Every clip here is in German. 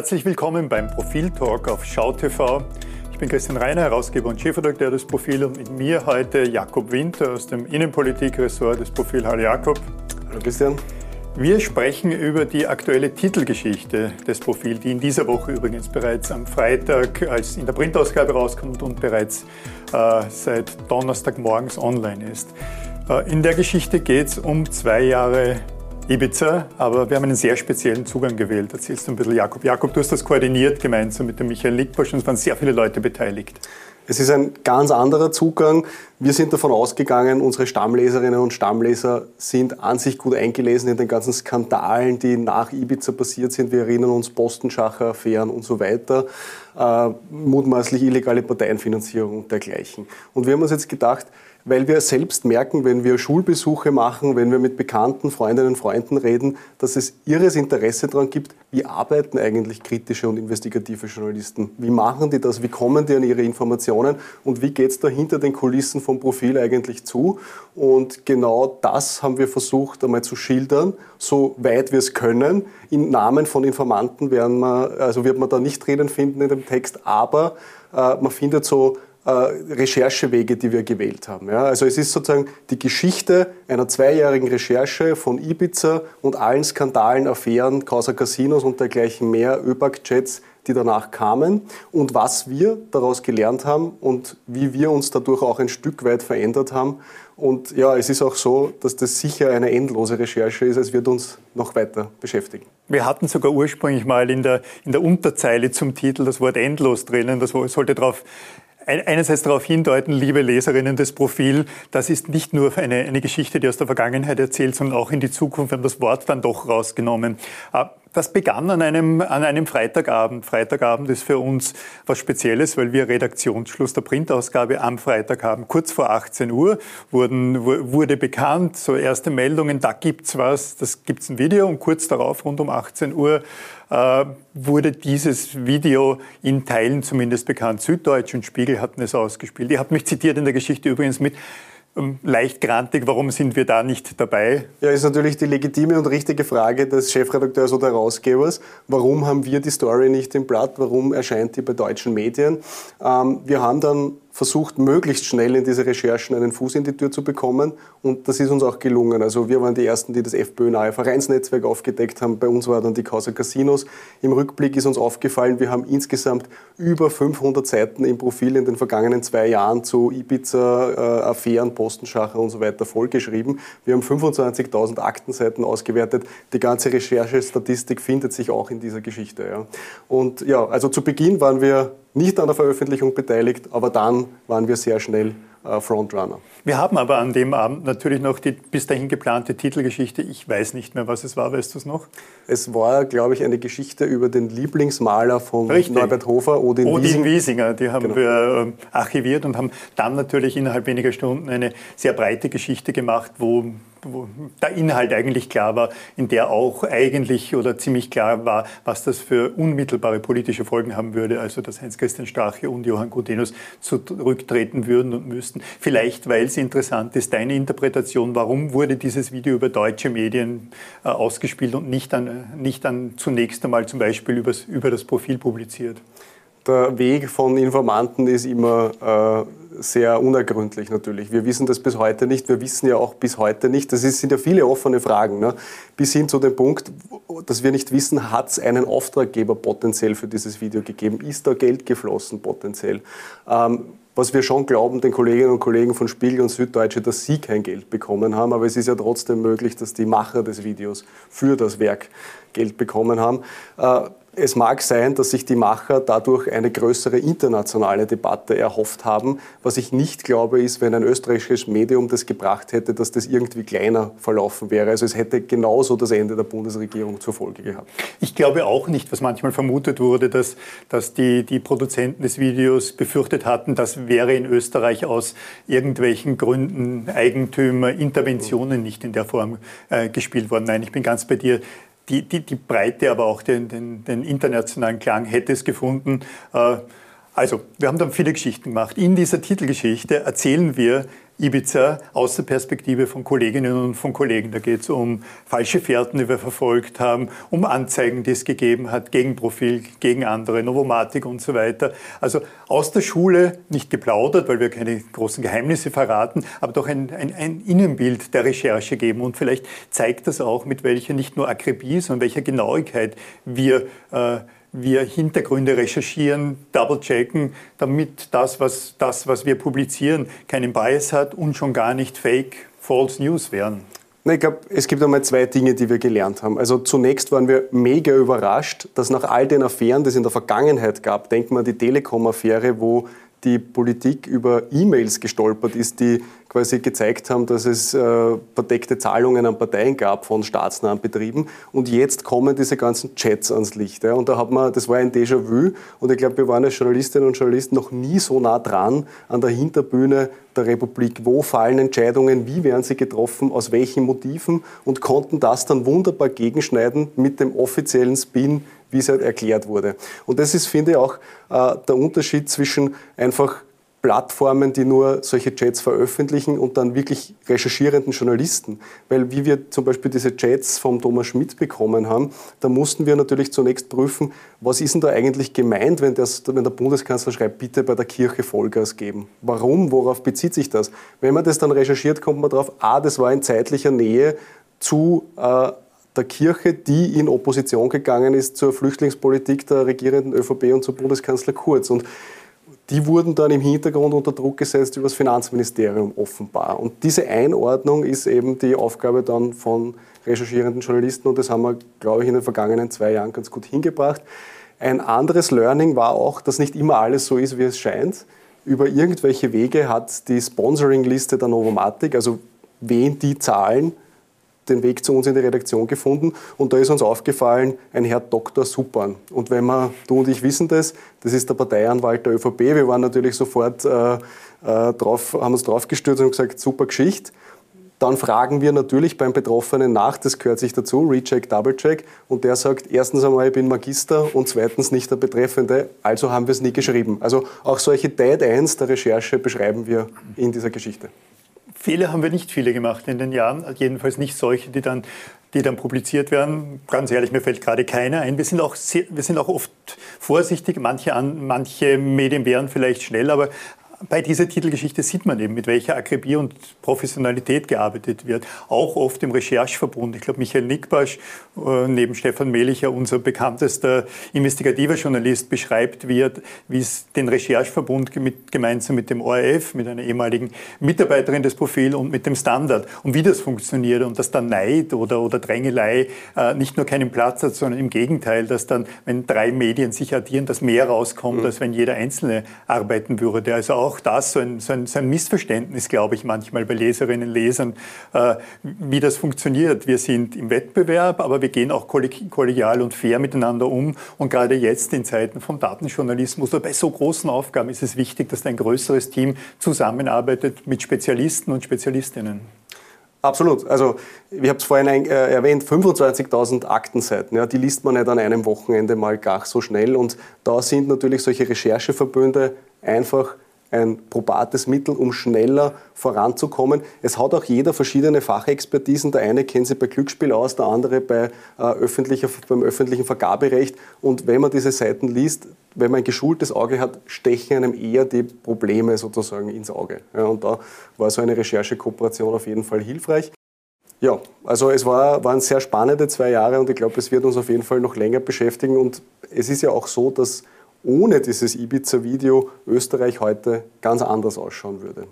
Herzlich willkommen beim Profil-Talk auf SchauTV. Ich bin Christian Reiner, Herausgeber und Chefredakteur des Profil und mit mir heute Jakob Winter aus dem Innenpolitik-Ressort des Profil. Hallo Jakob. Hallo Christian. Wir sprechen über die aktuelle Titelgeschichte des Profil, die in dieser Woche übrigens bereits am Freitag als in der Printausgabe rauskommt und bereits äh, seit Donnerstagmorgens online ist. Äh, in der Geschichte geht es um zwei Jahre Ibiza, aber wir haben einen sehr speziellen Zugang gewählt. Erzählst du ein bisschen, Jakob. Jakob, du hast das koordiniert gemeinsam mit dem Michael Lickbosch und es waren sehr viele Leute beteiligt. Es ist ein ganz anderer Zugang. Wir sind davon ausgegangen, unsere Stammleserinnen und Stammleser sind an sich gut eingelesen in den ganzen Skandalen, die nach Ibiza passiert sind. Wir erinnern uns Postenschacher, Affären und so weiter, äh, mutmaßlich illegale Parteienfinanzierung und dergleichen. Und wir haben uns jetzt gedacht, weil wir selbst merken, wenn wir Schulbesuche machen, wenn wir mit bekannten Freundinnen und Freunden reden, dass es irres Interesse daran gibt, wie arbeiten eigentlich kritische und investigative Journalisten? Wie machen die das? Wie kommen die an ihre Informationen? Und wie geht es da hinter den Kulissen vom Profil eigentlich zu? Und genau das haben wir versucht einmal zu schildern, so weit wir es können. Im Namen von Informanten werden wir, also wird man da nicht drinnen finden in dem Text, aber äh, man findet so Recherchewege, die wir gewählt haben. Ja, also es ist sozusagen die Geschichte einer zweijährigen Recherche von Ibiza und allen Skandalen, Affären, Causa Casinos und dergleichen mehr, ÖBAG-Jets, die danach kamen und was wir daraus gelernt haben und wie wir uns dadurch auch ein Stück weit verändert haben. Und ja, es ist auch so, dass das sicher eine endlose Recherche ist. Es wird uns noch weiter beschäftigen. Wir hatten sogar ursprünglich mal in der, in der Unterzeile zum Titel das Wort endlos drinnen. Das sollte darauf einerseits darauf hindeuten, liebe Leserinnen des Profil, das ist nicht nur eine, eine Geschichte, die aus der Vergangenheit erzählt, sondern auch in die Zukunft. Wir haben das Wort dann doch rausgenommen. Das begann an einem, an einem Freitagabend. Freitagabend ist für uns was Spezielles, weil wir Redaktionsschluss der Printausgabe am Freitag haben. Kurz vor 18 Uhr wurden, wurde bekannt, so erste Meldungen, da gibt's was, das gibt's ein Video und kurz darauf, rund um 18 Uhr, äh, wurde dieses Video in Teilen zumindest bekannt. Süddeutsch und Spiegel hatten es ausgespielt. Ihr habt mich zitiert in der Geschichte übrigens mit leicht grantig, warum sind wir da nicht dabei? Ja, ist natürlich die legitime und richtige Frage des Chefredakteurs oder Herausgebers. Warum haben wir die Story nicht im Blatt? Warum erscheint die bei deutschen Medien? Ähm, wir haben dann versucht, möglichst schnell in diese Recherchen einen Fuß in die Tür zu bekommen. Und das ist uns auch gelungen. Also wir waren die Ersten, die das FPÖ-nahe Vereinsnetzwerk aufgedeckt haben. Bei uns war dann die Causa Casinos. Im Rückblick ist uns aufgefallen, wir haben insgesamt über 500 Seiten im Profil in den vergangenen zwei Jahren zu Ibiza, äh, Postenschacher und so weiter vollgeschrieben. Wir haben 25.000 Aktenseiten ausgewertet. Die ganze Recherchestatistik findet sich auch in dieser Geschichte. Ja. Und ja, also zu Beginn waren wir nicht an der Veröffentlichung beteiligt, aber dann waren wir sehr schnell äh, Frontrunner. Wir haben aber an dem Abend natürlich noch die bis dahin geplante Titelgeschichte. Ich weiß nicht mehr, was es war. Weißt du es noch? Es war, glaube ich, eine Geschichte über den Lieblingsmaler von Richtig. Norbert Hofer, Odin, Odin Wiesinger. Wiesinger. Die haben genau. wir ähm, archiviert und haben dann natürlich innerhalb weniger Stunden eine sehr breite Geschichte gemacht, wo wo der Inhalt eigentlich klar war, in der auch eigentlich oder ziemlich klar war, was das für unmittelbare politische Folgen haben würde, also dass Heinz-Christian Strache und Johann Gutenus zurücktreten würden und müssten. Vielleicht, weil es interessant ist, deine Interpretation, warum wurde dieses Video über deutsche Medien äh, ausgespielt und nicht dann, nicht dann zunächst einmal zum Beispiel übers, über das Profil publiziert? Der Weg von Informanten ist immer äh, sehr unergründlich natürlich. Wir wissen das bis heute nicht. Wir wissen ja auch bis heute nicht, das sind ja viele offene Fragen, ne? bis hin zu dem Punkt, dass wir nicht wissen, hat es einen Auftraggeber potenziell für dieses Video gegeben? Ist da Geld geflossen potenziell? Ähm, was wir schon glauben, den Kolleginnen und Kollegen von Spiegel und Süddeutsche, dass sie kein Geld bekommen haben, aber es ist ja trotzdem möglich, dass die Macher des Videos für das Werk Geld bekommen haben. Äh, es mag sein, dass sich die Macher dadurch eine größere internationale Debatte erhofft haben. Was ich nicht glaube, ist, wenn ein österreichisches Medium das gebracht hätte, dass das irgendwie kleiner verlaufen wäre. Also es hätte genauso das Ende der Bundesregierung zur Folge gehabt. Ich glaube auch nicht, was manchmal vermutet wurde, dass, dass die, die Produzenten des Videos befürchtet hatten, das wäre in Österreich aus irgendwelchen Gründen Eigentümer, Interventionen nicht in der Form äh, gespielt worden. Nein, ich bin ganz bei dir die, die, die Breite, aber auch den, den, den internationalen Klang hätte es gefunden. Äh, also, wir haben dann viele Geschichten gemacht. In dieser Titelgeschichte erzählen wir Ibiza aus der Perspektive von Kolleginnen und von Kollegen. Da geht es um falsche Fährten, die wir verfolgt haben, um Anzeigen, die es gegeben hat, gegen Profil, gegen andere, Novomatik und so weiter. Also aus der Schule nicht geplaudert, weil wir keine großen Geheimnisse verraten, aber doch ein, ein, ein Innenbild der Recherche geben. Und vielleicht zeigt das auch, mit welcher nicht nur Akribie, sondern welcher Genauigkeit wir äh, wir Hintergründe recherchieren, double-checken, damit das was, das, was wir publizieren, keinen Bias hat und schon gar nicht Fake, False News wären. Ich glaube, es gibt einmal zwei Dinge, die wir gelernt haben. Also zunächst waren wir mega überrascht, dass nach all den Affären, die es in der Vergangenheit gab, denkt man an die Telekom-Affäre, wo die Politik über E-Mails gestolpert ist, die quasi gezeigt haben, dass es äh, verdeckte Zahlungen an Parteien gab von staatsnahen Betrieben. Und jetzt kommen diese ganzen Chats ans Licht. Ja. Und da hat man, das war ein Déjà-vu. Und ich glaube, wir waren als Journalistinnen und Journalisten noch nie so nah dran an der Hinterbühne der Republik. Wo fallen Entscheidungen? Wie werden sie getroffen? Aus welchen Motiven? Und konnten das dann wunderbar gegenschneiden mit dem offiziellen Spin wie es halt erklärt wurde. Und das ist, finde ich, auch äh, der Unterschied zwischen einfach Plattformen, die nur solche Chats veröffentlichen und dann wirklich recherchierenden Journalisten. Weil wie wir zum Beispiel diese Chats vom Thomas Schmidt bekommen haben, da mussten wir natürlich zunächst prüfen, was ist denn da eigentlich gemeint, wenn, das, wenn der Bundeskanzler schreibt, bitte bei der Kirche Vollgas geben. Warum? Worauf bezieht sich das? Wenn man das dann recherchiert, kommt man darauf, ah, das war in zeitlicher Nähe zu äh, der Kirche, die in Opposition gegangen ist zur Flüchtlingspolitik der regierenden ÖVP und zu Bundeskanzler Kurz. Und die wurden dann im Hintergrund unter Druck gesetzt über das Finanzministerium offenbar. Und diese Einordnung ist eben die Aufgabe dann von recherchierenden Journalisten und das haben wir, glaube ich, in den vergangenen zwei Jahren ganz gut hingebracht. Ein anderes Learning war auch, dass nicht immer alles so ist, wie es scheint. Über irgendwelche Wege hat die Sponsoring-Liste der Novomatic, also wen die zahlen, den Weg zu uns in die Redaktion gefunden und da ist uns aufgefallen, ein Herr Dr. Suppan. Und wenn man, du und ich wissen das, das ist der Parteianwalt der ÖVP, wir waren natürlich sofort äh, äh, drauf, haben uns draufgestürzt und gesagt, super Geschichte. Dann fragen wir natürlich beim Betroffenen nach, das gehört sich dazu, Recheck, Doublecheck. Und der sagt, erstens einmal, ich bin Magister und zweitens nicht der Betreffende, also haben wir es nie geschrieben. Also auch solche Dead Ends der Recherche beschreiben wir in dieser Geschichte. Fehler haben wir nicht viele gemacht in den Jahren, jedenfalls nicht solche, die dann, die dann publiziert werden. Ganz ehrlich, mir fällt gerade keiner ein. Wir sind auch, sehr, wir sind auch oft vorsichtig. Manche, an, manche Medien wären vielleicht schnell, aber bei dieser Titelgeschichte sieht man eben, mit welcher Akribie und Professionalität gearbeitet wird. Auch oft im Rechercheverbund. Ich glaube, Michael Nickbasch, äh, neben Stefan Melicher, unser bekanntester investigativer Journalist, beschreibt, wie, wie es den Rechercheverbund mit, gemeinsam mit dem ORF, mit einer ehemaligen Mitarbeiterin des Profil und mit dem Standard und wie das funktioniert und dass dann Neid oder, oder Drängelei äh, nicht nur keinen Platz hat, sondern im Gegenteil, dass dann, wenn drei Medien sich addieren, dass mehr rauskommt, mhm. als wenn jeder Einzelne arbeiten würde. Also auch auch das so ein, so ein, so ein Missverständnis, glaube ich, manchmal bei Leserinnen und Lesern, äh, wie das funktioniert. Wir sind im Wettbewerb, aber wir gehen auch kollegial und fair miteinander um. Und gerade jetzt in Zeiten von Datenjournalismus oder bei so großen Aufgaben ist es wichtig, dass ein größeres Team zusammenarbeitet mit Spezialisten und Spezialistinnen. Absolut. Also ich habe es vorhin ein, äh, erwähnt, 25.000 Aktenseiten. Ja, die liest man nicht an einem Wochenende mal gar so schnell. Und da sind natürlich solche Rechercheverbünde einfach ein probates Mittel, um schneller voranzukommen. Es hat auch jeder verschiedene Fachexpertisen. Der eine kennt sich bei Glücksspiel aus, der andere bei, äh, öffentlicher, beim öffentlichen Vergaberecht. Und wenn man diese Seiten liest, wenn man ein geschultes Auge hat, stechen einem eher die Probleme sozusagen ins Auge. Ja, und da war so eine Recherchekooperation auf jeden Fall hilfreich. Ja, also es war, waren sehr spannende zwei Jahre und ich glaube, es wird uns auf jeden Fall noch länger beschäftigen. Und es ist ja auch so, dass ohne dieses Ibiza-Video Österreich heute ganz anders ausschauen würde.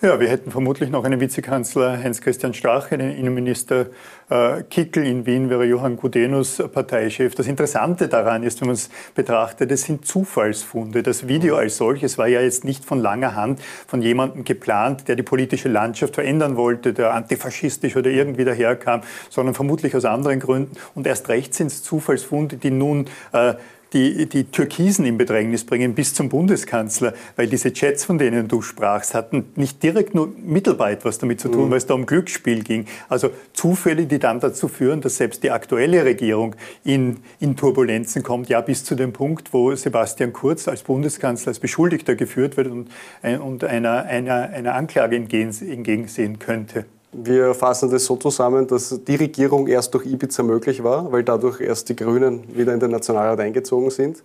Ja, wir hätten vermutlich noch einen Vizekanzler Heinz-Christian Strache, einen Innenminister äh, Kickel in Wien wäre Johann Gudenus Parteichef. Das Interessante daran ist, wenn man es betrachtet, es sind Zufallsfunde. Das Video als solches war ja jetzt nicht von langer Hand von jemandem geplant, der die politische Landschaft verändern wollte, der antifaschistisch oder irgendwie daherkam, sondern vermutlich aus anderen Gründen. Und erst recht sind es Zufallsfunde, die nun äh, die, die Türkisen in Bedrängnis bringen bis zum Bundeskanzler, weil diese Chats, von denen du sprachst, hatten nicht direkt nur mittelbar etwas damit zu tun, mhm. weil es da um Glücksspiel ging. Also Zufälle, die dann dazu führen, dass selbst die aktuelle Regierung in, in Turbulenzen kommt, ja bis zu dem Punkt, wo Sebastian Kurz als Bundeskanzler als Beschuldigter geführt wird und, äh, und einer, einer, einer Anklage entgegensehen könnte. Wir fassen das so zusammen, dass die Regierung erst durch Ibiza möglich war, weil dadurch erst die Grünen wieder in den Nationalrat eingezogen sind.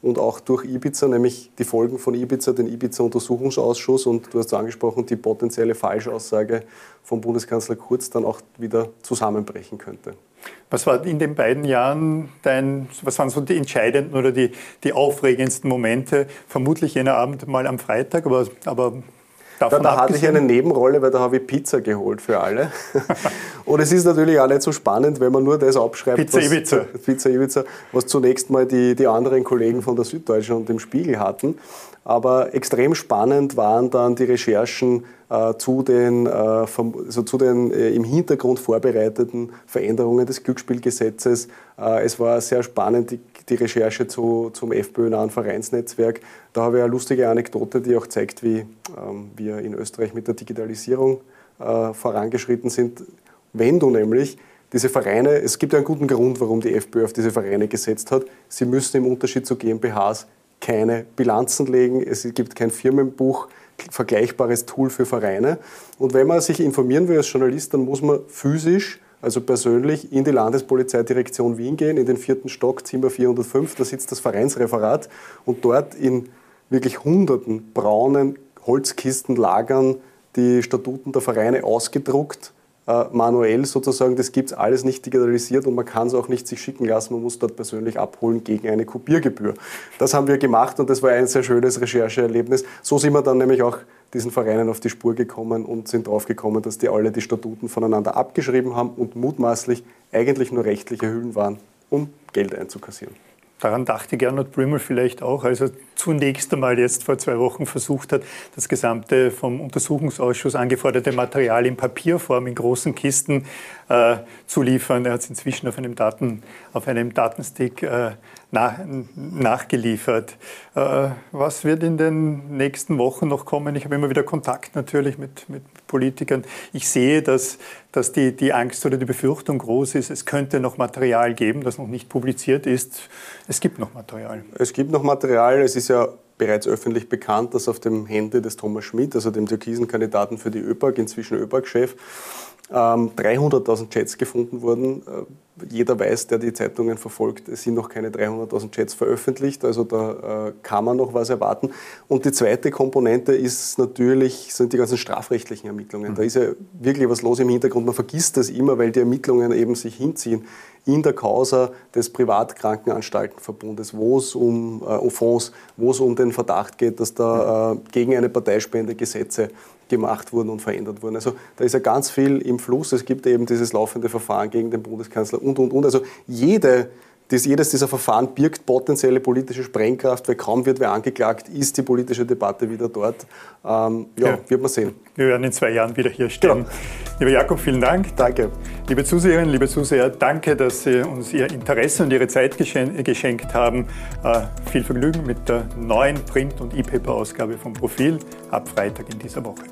Und auch durch Ibiza, nämlich die Folgen von Ibiza, den Ibiza-Untersuchungsausschuss und du hast angesprochen, die potenzielle Falschaussage vom Bundeskanzler Kurz dann auch wieder zusammenbrechen könnte. Was war in den beiden Jahren dein, was waren so die entscheidenden oder die, die aufregendsten Momente? Vermutlich jener Abend mal am Freitag, aber, aber da, da hatte ich eine Nebenrolle, weil da habe ich Pizza geholt für alle. und es ist natürlich auch nicht so spannend, wenn man nur das abschreibt, Pizza was, Ibiza. Pizza Ibiza, was zunächst mal die, die anderen Kollegen von der Süddeutschen und dem Spiegel hatten. Aber extrem spannend waren dann die Recherchen zu den, äh, also zu den äh, im Hintergrund vorbereiteten Veränderungen des Glücksspielgesetzes. Äh, es war sehr spannend, die, Recherche zu, zum FPÖ-nahen Vereinsnetzwerk. Da habe ich eine lustige Anekdote, die auch zeigt, wie ähm, wir in Österreich mit der Digitalisierung äh, vorangeschritten sind. Wenn du nämlich diese Vereine, es gibt ja einen guten Grund, warum die FPÖ auf diese Vereine gesetzt hat. Sie müssen im Unterschied zu GmbHs keine Bilanzen legen, es gibt kein Firmenbuch, vergleichbares Tool für Vereine. Und wenn man sich informieren will als Journalist, dann muss man physisch, also persönlich, in die Landespolizeidirektion Wien gehen, in den vierten Stock, Zimmer 405, da sitzt das Vereinsreferat. Und dort in wirklich hunderten braunen Holzkisten lagern die Statuten der Vereine ausgedruckt äh, manuell sozusagen, das gibt es alles nicht digitalisiert und man kann es auch nicht sich schicken lassen, man muss dort persönlich abholen gegen eine Kopiergebühr. Das haben wir gemacht und das war ein sehr schönes Rechercheerlebnis. So sind wir dann nämlich auch diesen Vereinen auf die Spur gekommen und sind draufgekommen, dass die alle die Statuten voneinander abgeschrieben haben und mutmaßlich eigentlich nur rechtliche Hüllen waren, um Geld einzukassieren. Daran dachte Gernot Brimmel vielleicht auch, als er zunächst einmal jetzt vor zwei Wochen versucht hat, das gesamte vom Untersuchungsausschuss angeforderte Material in Papierform in großen Kisten äh, zu liefern. Er hat es inzwischen auf einem, Daten, auf einem Datenstick äh, nach, nachgeliefert. Äh, was wird in den nächsten Wochen noch kommen? Ich habe immer wieder Kontakt natürlich mit, mit Politikern. Ich sehe, dass, dass die, die Angst oder die Befürchtung groß ist, es könnte noch Material geben, das noch nicht publiziert ist. Es gibt noch Material. Es gibt noch Material. Es ist ja bereits öffentlich bekannt, dass auf dem Handy des Thomas Schmidt, also dem türkisen Kandidaten für die ÖPAG, inzwischen ÖPAG-Chef, 300.000 ähm, Chats gefunden wurden. Äh, jeder weiß, der die Zeitungen verfolgt, es sind noch keine 300.000 Chats veröffentlicht, also da äh, kann man noch was erwarten. Und die zweite Komponente ist natürlich, sind die ganzen strafrechtlichen Ermittlungen. Da ist ja wirklich was los im Hintergrund. Man vergisst das immer, weil die Ermittlungen eben sich hinziehen in der Causa des Privatkrankenanstaltenverbundes, wo es um, äh, Fonds, wo es um den Verdacht geht, dass da äh, gegen eine Parteispende Gesetze gemacht wurden und verändert wurden. Also da ist ja ganz viel im Fluss. Es gibt eben dieses laufende Verfahren gegen den Bundeskanzler und, und, und. Also jede das, jedes dieser Verfahren birgt potenzielle politische Sprengkraft, weil kaum wird wer angeklagt, ist die politische Debatte wieder dort. Ähm, ja, ja, wird man sehen. Wir werden in zwei Jahren wieder hier stehen. Genau. Lieber Jakob, vielen Dank. Danke. Liebe Zuseherinnen, liebe Zuseher, danke, dass Sie uns Ihr Interesse und Ihre Zeit geschenkt haben. Äh, viel Vergnügen mit der neuen Print- und E-Paper-Ausgabe vom Profil ab Freitag in dieser Woche.